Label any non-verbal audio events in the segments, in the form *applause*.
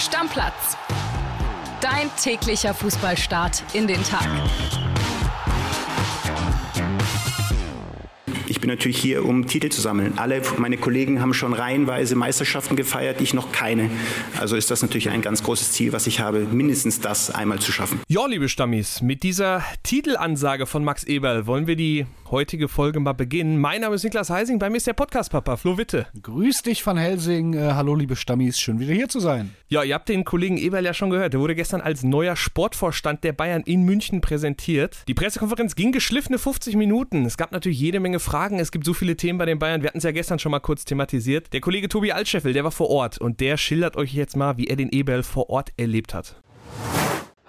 Stammplatz. Dein täglicher Fußballstart in den Tag. Ich bin natürlich hier, um Titel zu sammeln. Alle meine Kollegen haben schon reihenweise Meisterschaften gefeiert, ich noch keine. Also ist das natürlich ein ganz großes Ziel, was ich habe, mindestens das einmal zu schaffen. Ja, liebe Stammis, mit dieser Titelansage von Max Eberl wollen wir die heutige Folge mal beginnen. Mein Name ist Niklas Heising, bei mir ist der Podcast-Papa, Flo Witte. Grüß dich von Helsing. Äh, hallo, liebe Stammis, schön wieder hier zu sein. Ja, ihr habt den Kollegen Eberl ja schon gehört. Der wurde gestern als neuer Sportvorstand der Bayern in München präsentiert. Die Pressekonferenz ging geschliffene 50 Minuten. Es gab natürlich jede Menge Fragen. Es gibt so viele Themen bei den Bayern. Wir hatten es ja gestern schon mal kurz thematisiert. Der Kollege Tobi Altscheffel, der war vor Ort und der schildert euch jetzt mal, wie er den Eberl vor Ort erlebt hat.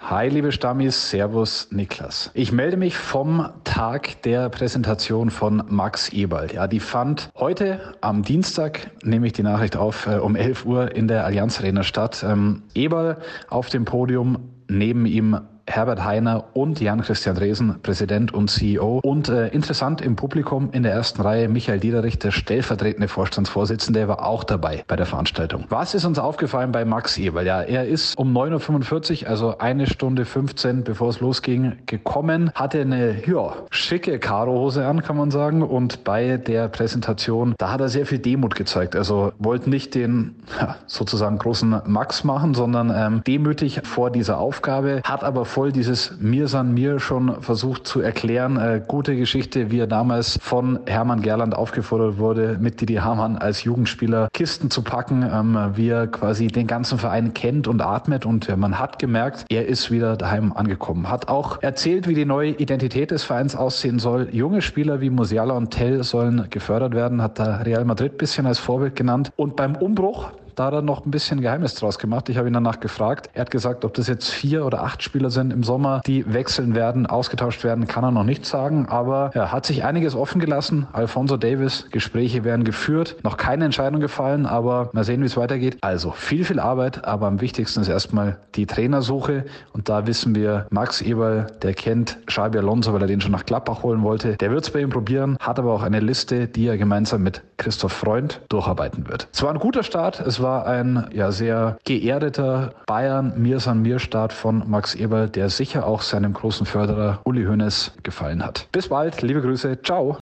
Hi, liebe Stammis, Servus, Niklas. Ich melde mich vom Tag der Präsentation von Max Eberl. Ja, die fand heute am Dienstag, nehme ich die Nachricht auf, äh, um 11 Uhr in der Allianz Arena statt. Ähm, Eberl auf dem Podium, neben ihm Herbert Heiner und Jan-Christian Dresen, Präsident und CEO. Und äh, interessant im Publikum in der ersten Reihe Michael Diederich, der stellvertretende Vorstandsvorsitzende, war auch dabei bei der Veranstaltung. Was ist uns aufgefallen bei Max Eberl? Ja, er ist um 9.45 Uhr, also eine Stunde 15, bevor es losging, gekommen, hatte eine ja, schicke Karohose an, kann man sagen. Und bei der Präsentation, da hat er sehr viel Demut gezeigt. Also wollte nicht den sozusagen großen Max machen, sondern ähm, demütig vor dieser Aufgabe, hat aber voll dieses Mir san mir schon versucht zu erklären. Äh, gute Geschichte, wie er damals von Hermann Gerland aufgefordert wurde, mit Didi Hamann als Jugendspieler Kisten zu packen, ähm, wie er quasi den ganzen Verein kennt und atmet. Und äh, man hat gemerkt, er ist wieder daheim angekommen. Hat auch erzählt, wie die neue Identität des Vereins aussehen soll. Junge Spieler wie Musiala und Tell sollen gefördert werden, hat da Real Madrid bisschen als Vorbild genannt. Und beim Umbruch da hat er noch ein bisschen Geheimnis draus gemacht. Ich habe ihn danach gefragt. Er hat gesagt, ob das jetzt vier oder acht Spieler sind im Sommer, die wechseln werden, ausgetauscht werden, kann er noch nicht sagen. Aber er hat sich einiges offen gelassen. Alfonso Davis, Gespräche werden geführt. Noch keine Entscheidung gefallen, aber mal sehen, wie es weitergeht. Also viel, viel Arbeit, aber am wichtigsten ist erstmal die Trainersuche. Und da wissen wir, Max Eberl, der kennt Xabi Alonso, weil er den schon nach Gladbach holen wollte. Der wird es bei ihm probieren, hat aber auch eine Liste, die er gemeinsam mit Christoph Freund durcharbeiten wird. Es war ein guter Start. Es war ein ja, sehr geerdeter Bayern Mir san mir Start von Max Eberl, der sicher auch seinem großen Förderer Uli Hoeneß gefallen hat. Bis bald, liebe Grüße, ciao.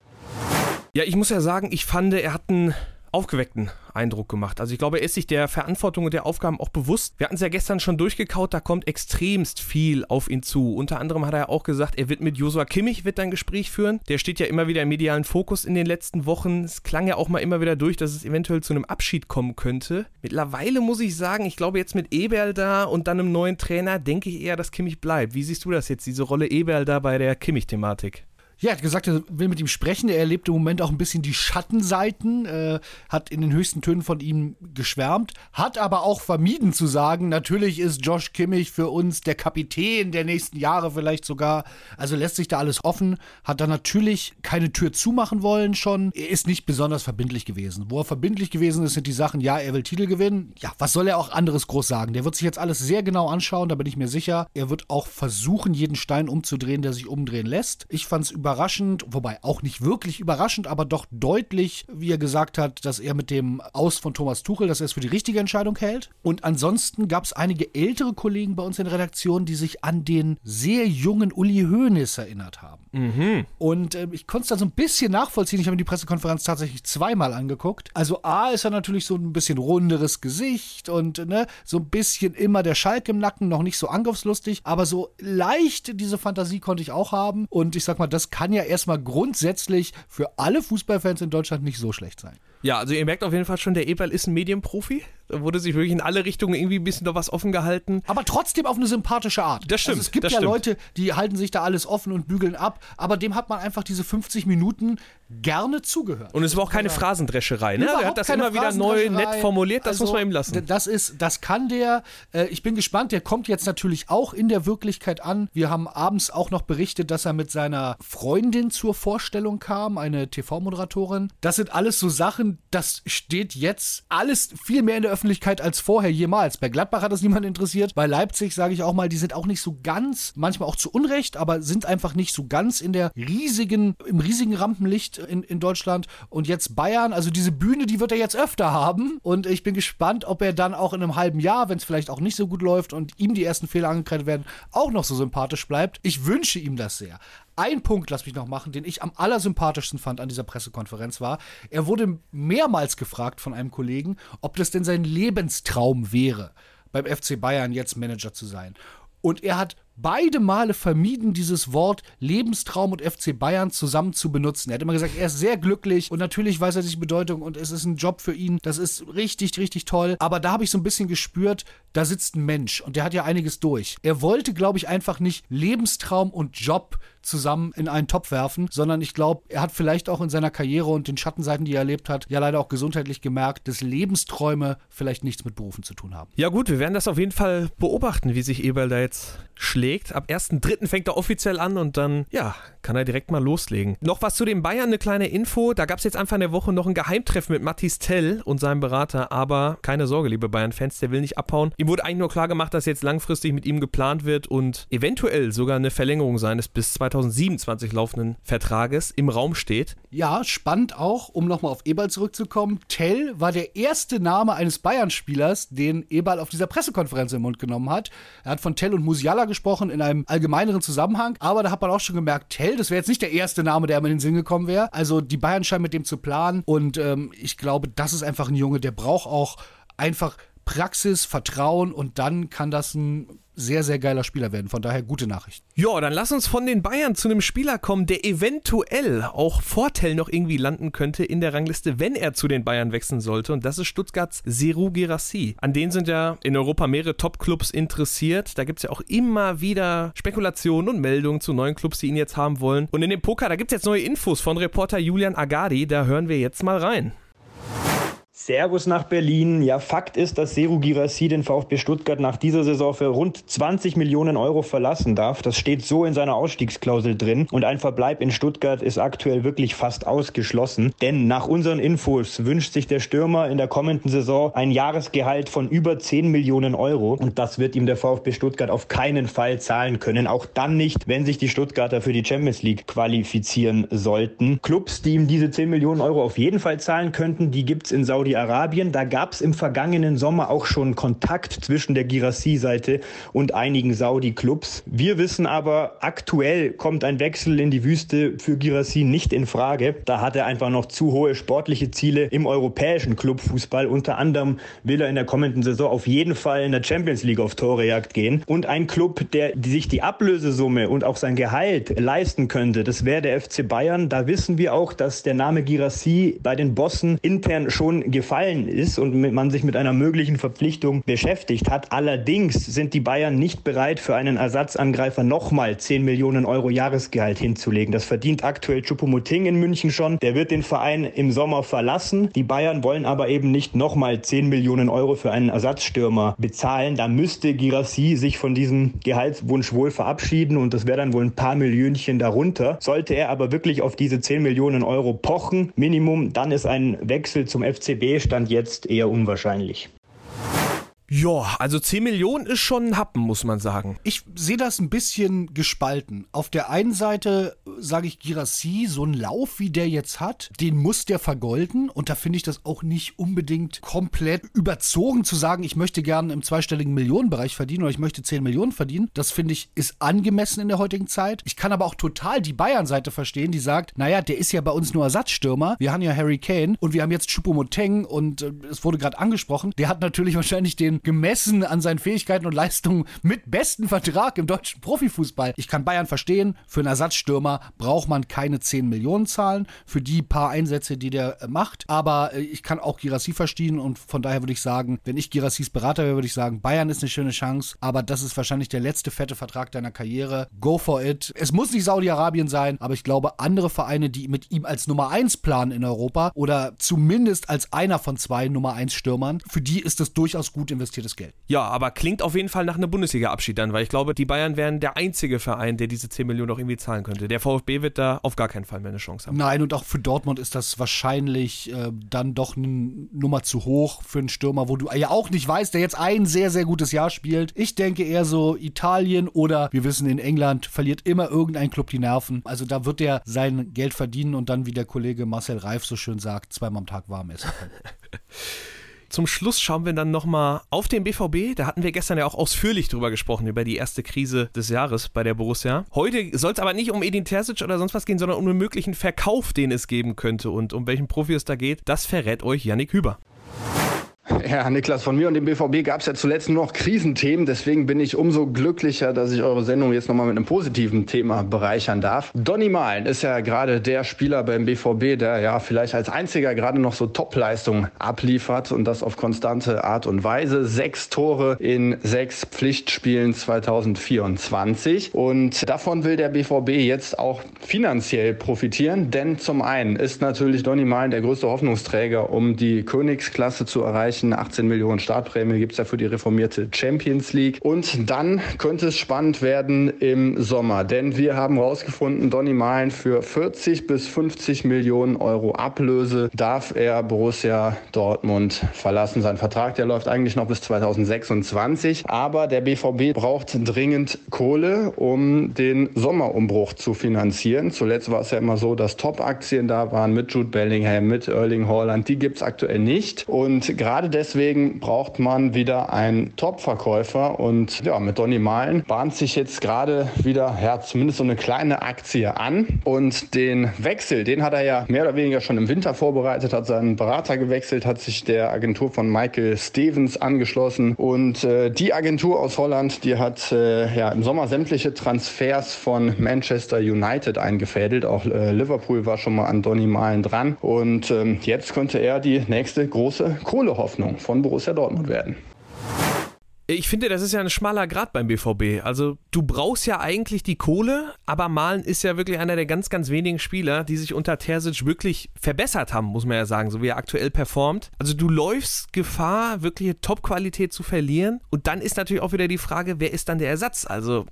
Ja, ich muss ja sagen, ich fand, er hat einen aufgeweckten Eindruck gemacht. Also ich glaube, er ist sich der Verantwortung und der Aufgaben auch bewusst. Wir hatten es ja gestern schon durchgekaut, da kommt extremst viel auf ihn zu. Unter anderem hat er auch gesagt, er wird mit Josua Kimmich wird ein Gespräch führen. Der steht ja immer wieder im medialen Fokus in den letzten Wochen. Es klang ja auch mal immer wieder durch, dass es eventuell zu einem Abschied kommen könnte. Mittlerweile muss ich sagen, ich glaube jetzt mit Eberl da und dann einem neuen Trainer, denke ich eher, dass Kimmich bleibt. Wie siehst du das jetzt, diese Rolle Eberl da bei der Kimmich-Thematik? Ja, er hat gesagt, er will mit ihm sprechen. Er erlebt im Moment auch ein bisschen die Schattenseiten, äh, hat in den höchsten Tönen von ihm geschwärmt, hat aber auch vermieden zu sagen, natürlich ist Josh Kimmich für uns der Kapitän der nächsten Jahre vielleicht sogar. Also lässt sich da alles offen, hat da natürlich keine Tür zumachen wollen schon. Er ist nicht besonders verbindlich gewesen. Wo er verbindlich gewesen ist, sind die Sachen, ja, er will Titel gewinnen. Ja, was soll er auch anderes groß sagen? Der wird sich jetzt alles sehr genau anschauen, da bin ich mir sicher. Er wird auch versuchen, jeden Stein umzudrehen, der sich umdrehen lässt. Ich fand es über überraschend, wobei auch nicht wirklich überraschend, aber doch deutlich, wie er gesagt hat, dass er mit dem Aus von Thomas Tuchel, dass er es für die richtige Entscheidung hält. Und ansonsten gab es einige ältere Kollegen bei uns in der Redaktion, die sich an den sehr jungen Uli Hoeneß erinnert haben. Mhm. Und äh, ich konnte es da so ein bisschen nachvollziehen. Ich habe mir die Pressekonferenz tatsächlich zweimal angeguckt. Also A ist er natürlich so ein bisschen runderes Gesicht und ne, so ein bisschen immer der Schalk im Nacken, noch nicht so angriffslustig, aber so leicht diese Fantasie konnte ich auch haben. Und ich sag mal, das kann ja erstmal grundsätzlich für alle Fußballfans in Deutschland nicht so schlecht sein. Ja, also ihr merkt auf jeden Fall schon, der Eberl ist ein Medienprofi. Da wurde sich wirklich in alle Richtungen irgendwie ein bisschen noch was offen gehalten. Aber trotzdem auf eine sympathische Art. Das stimmt. Also es gibt ja stimmt. Leute, die halten sich da alles offen und bügeln ab, aber dem hat man einfach diese 50 Minuten gerne zugehört. Und es war auch keine Phrasendrescherei, ne? Überhaupt Er hat das immer wieder neu, nett formuliert, das Also, muss man ihm lassen. Das ist, das kann der. Äh, ich bin gespannt. Der kommt jetzt natürlich auch in der Wirklichkeit an. Wir haben abends auch noch berichtet, dass er mit seiner Freundin zur Vorstellung kam, eine TV-Moderatorin. Das sind alles so Sachen, das steht jetzt alles viel mehr in der Öffentlichkeit als vorher jemals. Bei Gladbach hat das niemand interessiert. Bei Leipzig, sage ich auch mal, die sind auch nicht so ganz, manchmal auch zu Unrecht, aber sind einfach nicht so ganz in der riesigen, im riesigen Rampenlicht in, in Deutschland. Und jetzt Bayern, also diese Bühne, die wird er jetzt öfter haben. Und ich bin gespannt, ob er dann auch in einem halben Jahr, wenn es vielleicht auch nicht so gut läuft und ihm die ersten Fehler angekreidet werden, auch noch so sympathisch bleibt. Ich wünsche ihm das sehr. Ein Punkt, lass mich noch machen, den ich am allersympathischsten fand an dieser Pressekonferenz war, er wurde mehrmals gefragt von einem Kollegen, ob das denn sein Lebenstraum wäre, beim FC Bayern jetzt Manager zu sein. Und er hat beide Male vermieden, dieses Wort Lebenstraum und FC Bayern zusammen zu benutzen. Er hat immer gesagt, er ist sehr glücklich und natürlich weiß er sich Bedeutung und es ist ein Job für ihn. Das ist richtig, richtig toll. Aber da habe ich so ein bisschen gespürt, da sitzt ein Mensch und der hat ja einiges durch. Er wollte, glaube ich, einfach nicht Lebenstraum und Job zusammen in einen Topf werfen, sondern ich glaube, er hat vielleicht auch in seiner Karriere und den Schattenseiten, die er erlebt hat, ja leider auch gesundheitlich gemerkt, dass Lebensträume vielleicht nichts mit Berufen zu tun haben. Ja gut, wir werden das auf jeden Fall beobachten, wie sich Eberl da jetzt schlägt. Ab 1.3. fängt er offiziell an und dann, ja, kann er direkt mal loslegen. Noch was zu den Bayern, eine kleine Info. Da gab es jetzt Anfang der Woche noch ein Geheimtreffen mit Mathis Tell und seinem Berater, aber keine Sorge, liebe Bayern-Fans, der will nicht abhauen. Ihm wurde eigentlich nur klar gemacht, dass jetzt langfristig mit ihm geplant wird und eventuell sogar eine Verlängerung seines bis 2027 laufenden Vertrages im Raum steht. Ja, spannend auch, um nochmal auf Eberl zurückzukommen. Tell war der erste Name eines Bayern-Spielers, den Eberl auf dieser Pressekonferenz im Mund genommen hat. Er hat von Tell und Musiala gesprochen in einem allgemeineren Zusammenhang, aber da hat man auch schon gemerkt, Tell, das wäre jetzt nicht der erste Name, der mir in den Sinn gekommen wäre. Also die Bayern scheinen mit dem zu planen und ähm, ich glaube, das ist einfach ein Junge, der braucht auch einfach Praxis, Vertrauen und dann kann das ein sehr, sehr geiler Spieler werden. Von daher gute Nachricht. Ja, dann lass uns von den Bayern zu einem Spieler kommen, der eventuell auch Vorteil noch irgendwie landen könnte in der Rangliste, wenn er zu den Bayern wechseln sollte. Und das ist Stuttgarts Seru Girassi. An den sind ja in Europa mehrere Top-Clubs interessiert. Da gibt es ja auch immer wieder Spekulationen und Meldungen zu neuen Clubs, die ihn jetzt haben wollen. Und in dem Poker, da gibt es jetzt neue Infos von Reporter Julian Agadi. Da hören wir jetzt mal rein. Servus nach Berlin. Ja, Fakt ist, dass Seru Girassi den VfB Stuttgart nach dieser Saison für rund 20 Millionen Euro verlassen darf. Das steht so in seiner Ausstiegsklausel drin. Und ein Verbleib in Stuttgart ist aktuell wirklich fast ausgeschlossen. Denn nach unseren Infos wünscht sich der Stürmer in der kommenden Saison ein Jahresgehalt von über 10 Millionen Euro. Und das wird ihm der VfB Stuttgart auf keinen Fall zahlen können. Auch dann nicht, wenn sich die Stuttgarter für die Champions League qualifizieren sollten. Clubs, die ihm diese 10 Millionen Euro auf jeden Fall zahlen könnten, die gibt's in Saudi Saudi-Arabien. Da gab es im vergangenen Sommer auch schon Kontakt zwischen der Girassi-Seite und einigen Saudi-Clubs. Wir wissen aber, aktuell kommt ein Wechsel in die Wüste für Girassi nicht in Frage. Da hat er einfach noch zu hohe sportliche Ziele im europäischen Clubfußball. Unter anderem will er in der kommenden Saison auf jeden Fall in der Champions League auf Torejagd gehen. Und ein Club, der sich die Ablösesumme und auch sein Gehalt leisten könnte, das wäre der FC Bayern. Da wissen wir auch, dass der Name Girassi bei den Bossen intern schon gefallen ist und man sich mit einer möglichen Verpflichtung beschäftigt hat. Allerdings sind die Bayern nicht bereit, für einen Ersatzangreifer nochmal 10 Millionen Euro Jahresgehalt hinzulegen. Das verdient aktuell Chupomoting in München schon. Der wird den Verein im Sommer verlassen. Die Bayern wollen aber eben nicht nochmal 10 Millionen Euro für einen Ersatzstürmer bezahlen. Da müsste Girassi sich von diesem Gehaltswunsch wohl verabschieden und das wäre dann wohl ein paar Millionchen darunter. Sollte er aber wirklich auf diese 10 Millionen Euro pochen, Minimum, dann ist ein Wechsel zum FCB stand jetzt eher unwahrscheinlich. Ja, also 10 Millionen ist schon ein Happen, muss man sagen. Ich sehe das ein bisschen gespalten. Auf der einen Seite sage ich Girassi, so ein Lauf wie der jetzt hat, den muss der vergolden. Und da finde ich das auch nicht unbedingt komplett überzogen zu sagen, ich möchte gerne im zweistelligen Millionenbereich verdienen oder ich möchte 10 Millionen verdienen. Das finde ich ist angemessen in der heutigen Zeit. Ich kann aber auch total die Bayern-Seite verstehen, die sagt, naja, der ist ja bei uns nur Ersatzstürmer. Wir haben ja Harry Kane und wir haben jetzt Choupo-Moteng und äh, es wurde gerade angesprochen. Der hat natürlich wahrscheinlich den gemessen an seinen Fähigkeiten und Leistungen mit besten Vertrag im deutschen Profifußball. Ich kann Bayern verstehen, für einen Ersatzstürmer braucht man keine 10 Millionen zahlen für die paar Einsätze, die der äh, macht. Aber äh, ich kann auch Girassi verstehen und von daher würde ich sagen, wenn ich Girassis Berater wäre, würde ich sagen, Bayern ist eine schöne Chance, aber das ist wahrscheinlich der letzte fette Vertrag deiner Karriere. Go for it. Es muss nicht Saudi-Arabien sein, aber ich glaube, andere Vereine, die mit ihm als Nummer 1 planen in Europa oder zumindest als einer von zwei Nummer 1 Stürmern, für die ist das durchaus gut investiert investiertes Geld. Ja, aber klingt auf jeden Fall nach einem Bundesliga-Abschied dann, weil ich glaube, die Bayern wären der einzige Verein, der diese 10 Millionen auch irgendwie zahlen könnte. Der VfB wird da auf gar keinen Fall mehr eine Chance haben. Nein, und auch für Dortmund ist das wahrscheinlich äh, dann doch eine Nummer zu hoch für einen Stürmer, wo du ja auch nicht weißt, der jetzt ein sehr, sehr gutes Jahr spielt. Ich denke eher so Italien oder wir wissen, in England verliert immer irgendein Club die Nerven. Also da wird er sein Geld verdienen und dann, wie der Kollege Marcel Reif so schön sagt, zweimal am Tag warm essen können. *laughs* Zum Schluss schauen wir dann nochmal auf den BVB. Da hatten wir gestern ja auch ausführlich drüber gesprochen, über die erste Krise des Jahres bei der Borussia. Heute soll es aber nicht um Edin Terzic oder sonst was gehen, sondern um einen möglichen Verkauf, den es geben könnte. Und um welchen Profi es da geht, das verrät euch Yannick Hüber. *laughs* Ja, Niklas, von mir und dem BVB gab es ja zuletzt nur noch Krisenthemen. Deswegen bin ich umso glücklicher, dass ich eure Sendung jetzt nochmal mit einem positiven Thema bereichern darf. Donny Malen ist ja gerade der Spieler beim BVB, der ja vielleicht als einziger gerade noch so Topleistungen abliefert und das auf konstante Art und Weise. Sechs Tore in sechs Pflichtspielen 2024. Und davon will der BVB jetzt auch finanziell profitieren, denn zum einen ist natürlich Donny Malen der größte Hoffnungsträger, um die Königsklasse zu erreichen erreichen. 18 Millionen Startprämie gibt es ja für die reformierte Champions League. Und dann könnte es spannend werden im Sommer, denn wir haben herausgefunden, Donny Malen für 40 bis 50 Millionen Euro Ablöse darf er Borussia Dortmund verlassen. Sein Vertrag, der läuft eigentlich noch bis 2026, aber der BVB braucht dringend Kohle, um den Sommerumbruch zu finanzieren. Zuletzt war es ja immer so, dass Top-Aktien da waren mit Jude Bellingham, mit Erling Haaland. Die gibt es aktuell nicht. Und gerade deswegen braucht man wieder einen Top-Verkäufer. Und ja, mit Donny Malen bahnt sich jetzt gerade wieder, ja, zumindest so eine kleine Aktie an. Und den Wechsel, den hat er ja mehr oder weniger schon im Winter vorbereitet, hat seinen Berater gewechselt, hat sich der Agentur von Michael Stevens angeschlossen. Und äh, die Agentur aus Holland, die hat äh, ja im Sommer sämtliche Transfers von Manchester United eingefädelt. Auch äh, Liverpool war schon mal an Donny Malen dran. Und ähm, jetzt könnte er die nächste große Kohlehoffnung Hoffnung von Borussia Dortmund werden. Ich finde, das ist ja ein schmaler Grad beim BVB. Also du brauchst ja eigentlich die Kohle, aber Malen ist ja wirklich einer der ganz, ganz wenigen Spieler, die sich unter Terzic wirklich verbessert haben, muss man ja sagen, so wie er aktuell performt. Also du läufst Gefahr, wirklich Top-Qualität zu verlieren. Und dann ist natürlich auch wieder die Frage, wer ist dann der Ersatz? Also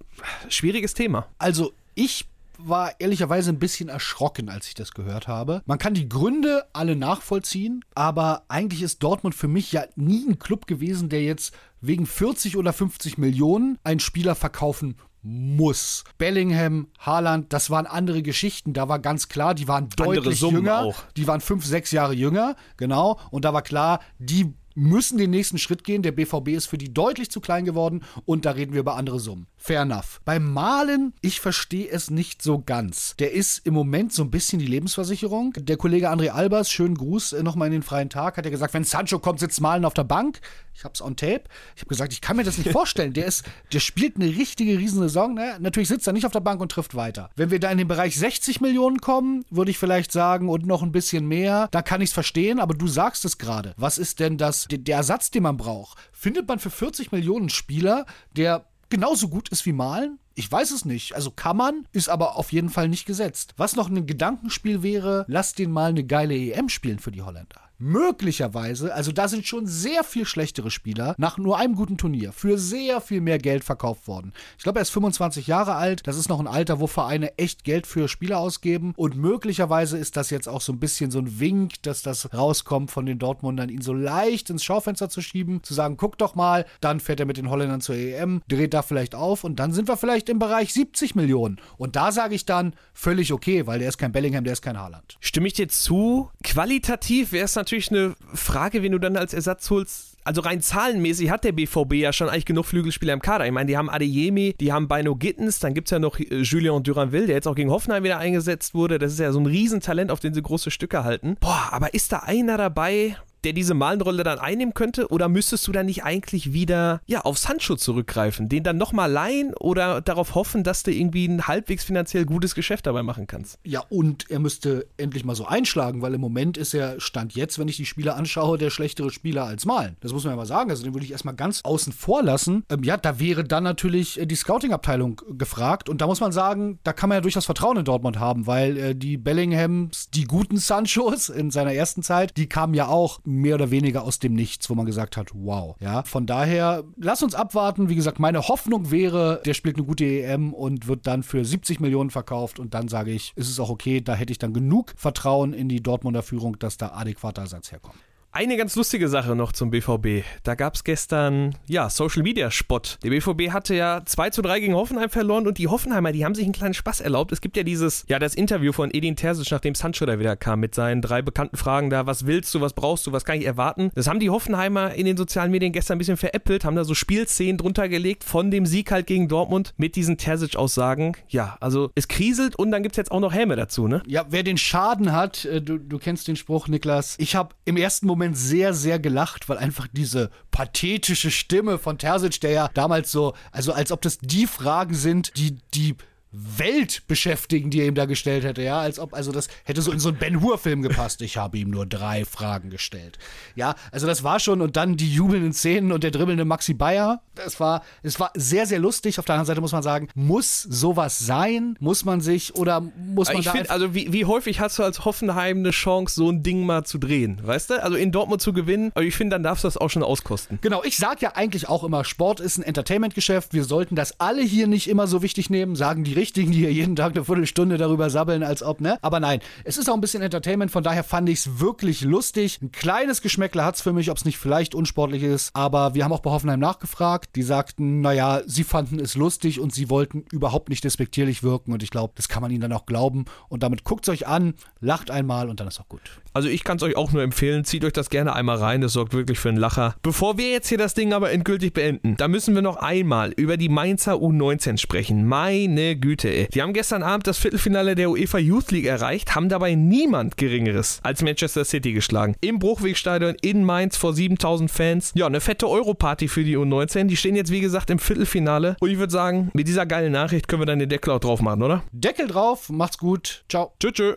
schwieriges Thema. Also ich war ehrlicherweise ein bisschen erschrocken, als ich das gehört habe. Man kann die Gründe alle nachvollziehen, aber eigentlich ist Dortmund für mich ja nie ein Club gewesen, der jetzt wegen 40 oder 50 Millionen einen Spieler verkaufen muss. Bellingham, Haaland, das waren andere Geschichten. Da war ganz klar, die waren deutlich jünger. Auch. Die waren fünf, sechs Jahre jünger, genau. Und da war klar, die müssen den nächsten Schritt gehen. Der BVB ist für die deutlich zu klein geworden und da reden wir über andere Summen. Fair enough. Beim Malen, ich verstehe es nicht so ganz. Der ist im Moment so ein bisschen die Lebensversicherung. Der Kollege André Albers, schönen Gruß äh, nochmal in den freien Tag, hat ja gesagt, wenn Sancho kommt, sitzt Malen auf der Bank. Ich hab's on tape. Ich habe gesagt, ich kann mir das nicht vorstellen. Der ist, der spielt eine richtige Riesensaison. Ne? Natürlich sitzt er nicht auf der Bank und trifft weiter. Wenn wir da in den Bereich 60 Millionen kommen, würde ich vielleicht sagen, und noch ein bisschen mehr, da kann ich es verstehen, aber du sagst es gerade. Was ist denn das, der Ersatz, den man braucht? Findet man für 40 Millionen Spieler, der genauso gut ist wie Malen? Ich weiß es nicht. Also kann man, ist aber auf jeden Fall nicht gesetzt. Was noch ein Gedankenspiel wäre, lass den mal eine geile EM spielen für die Holländer möglicherweise, also da sind schon sehr viel schlechtere Spieler nach nur einem guten Turnier für sehr viel mehr Geld verkauft worden. Ich glaube, er ist 25 Jahre alt. Das ist noch ein Alter, wo Vereine echt Geld für Spieler ausgeben. Und möglicherweise ist das jetzt auch so ein bisschen so ein Wink, dass das rauskommt von den Dortmundern, ihn so leicht ins Schaufenster zu schieben, zu sagen, guck doch mal, dann fährt er mit den Holländern zur EM, dreht da vielleicht auf und dann sind wir vielleicht im Bereich 70 Millionen. Und da sage ich dann völlig okay, weil der ist kein Bellingham, der ist kein Haaland. Stimme ich dir zu? Qualitativ wäre es natürlich natürlich eine Frage, wen du dann als Ersatz holst. Also rein zahlenmäßig hat der BVB ja schon eigentlich genug Flügelspieler im Kader. Ich meine, die haben Adeyemi, die haben Bino Gittens, dann gibt es ja noch äh, Julien Duranville, der jetzt auch gegen Hoffenheim wieder eingesetzt wurde. Das ist ja so ein Riesentalent, auf den sie große Stücke halten. Boah, aber ist da einer dabei, der diese Malenrolle dann einnehmen könnte? Oder müsstest du dann nicht eigentlich wieder ja, auf Sancho zurückgreifen, den dann nochmal leihen oder darauf hoffen, dass du irgendwie ein halbwegs finanziell gutes Geschäft dabei machen kannst? Ja, und er müsste endlich mal so einschlagen, weil im Moment ist er, Stand jetzt, wenn ich die Spieler anschaue, der schlechtere Spieler als Malen. Das muss man ja mal sagen. Also den würde ich erstmal ganz außen vor lassen. Ähm, ja, da wäre dann natürlich äh, die Scouting-Abteilung gefragt. Und da muss man sagen, da kann man ja durchaus Vertrauen in Dortmund haben, weil äh, die Bellinghams, die guten Sanchos in seiner ersten Zeit, die kamen ja auch mehr oder weniger aus dem Nichts, wo man gesagt hat, wow. Ja, von daher, lass uns abwarten. Wie gesagt, meine Hoffnung wäre, der spielt eine gute EM und wird dann für 70 Millionen verkauft und dann sage ich, ist es auch okay, da hätte ich dann genug Vertrauen in die Dortmunder Führung, dass da adäquater Ersatz herkommt. Eine ganz lustige Sache noch zum BVB. Da gab es gestern, ja, Social Media Spott. Der BVB hatte ja 2 zu 3 gegen Hoffenheim verloren und die Hoffenheimer, die haben sich einen kleinen Spaß erlaubt. Es gibt ja dieses, ja, das Interview von Edin Terzic, nachdem Sancho da wieder kam, mit seinen drei bekannten Fragen da, was willst du, was brauchst du, was kann ich erwarten? Das haben die Hoffenheimer in den sozialen Medien gestern ein bisschen veräppelt, haben da so Spielszenen drunter gelegt von dem Sieg halt gegen Dortmund mit diesen Terzic-Aussagen. Ja, also es kriselt und dann gibt es jetzt auch noch Helme dazu, ne? Ja, wer den Schaden hat, äh, du, du kennst den Spruch, Niklas. Ich habe im ersten Moment sehr, sehr gelacht, weil einfach diese pathetische Stimme von Terzic, der ja damals so, also als ob das die Fragen sind, die die Welt beschäftigen, die er ihm da gestellt hätte, ja, als ob, also das hätte so in so einen Ben Hur-Film gepasst. Ich habe ihm nur drei Fragen gestellt. Ja, also das war schon und dann die jubelnden Szenen und der dribbelnde Maxi Bayer. Das war, es war sehr, sehr lustig. Auf der anderen Seite muss man sagen, muss sowas sein? Muss man sich oder muss man ich finde, also wie, wie häufig hast du als Hoffenheim eine Chance, so ein Ding mal zu drehen, weißt du? Also in Dortmund zu gewinnen, aber ich finde, dann darfst du das auch schon auskosten. Genau, ich sage ja eigentlich auch immer, Sport ist ein Entertainment-Geschäft. Wir sollten das alle hier nicht immer so wichtig nehmen, sagen die Richtigen, die hier jeden Tag eine Viertelstunde darüber sabbeln, als ob, ne? Aber nein, es ist auch ein bisschen Entertainment, von daher fand ich es wirklich lustig. Ein kleines Geschmäckle hat es für mich, ob es nicht vielleicht unsportlich ist, aber wir haben auch bei Hoffenheim nachgefragt. Die sagten, naja, sie fanden es lustig und sie wollten überhaupt nicht despektierlich wirken und ich glaube, das kann man ihnen dann auch glauben und damit guckt es euch an, lacht einmal und dann ist auch gut. Also ich kann es euch auch nur empfehlen, zieht euch das gerne einmal rein, das sorgt wirklich für einen Lacher. Bevor wir jetzt hier das Ding aber endgültig beenden, da müssen wir noch einmal über die Mainzer U19 sprechen. Meine Güte, ey. Die haben gestern Abend das Viertelfinale der UEFA Youth League erreicht, haben dabei niemand Geringeres als Manchester City geschlagen. Im Bruchwegstadion in Mainz vor 7000 Fans. Ja, eine fette Europarty für die U19. Die stehen jetzt wie gesagt im Viertelfinale und ich würde sagen, mit dieser geilen Nachricht können wir dann den Deckel auch drauf machen, oder? Deckel drauf, macht's gut. Ciao. Tschüss. tschüss.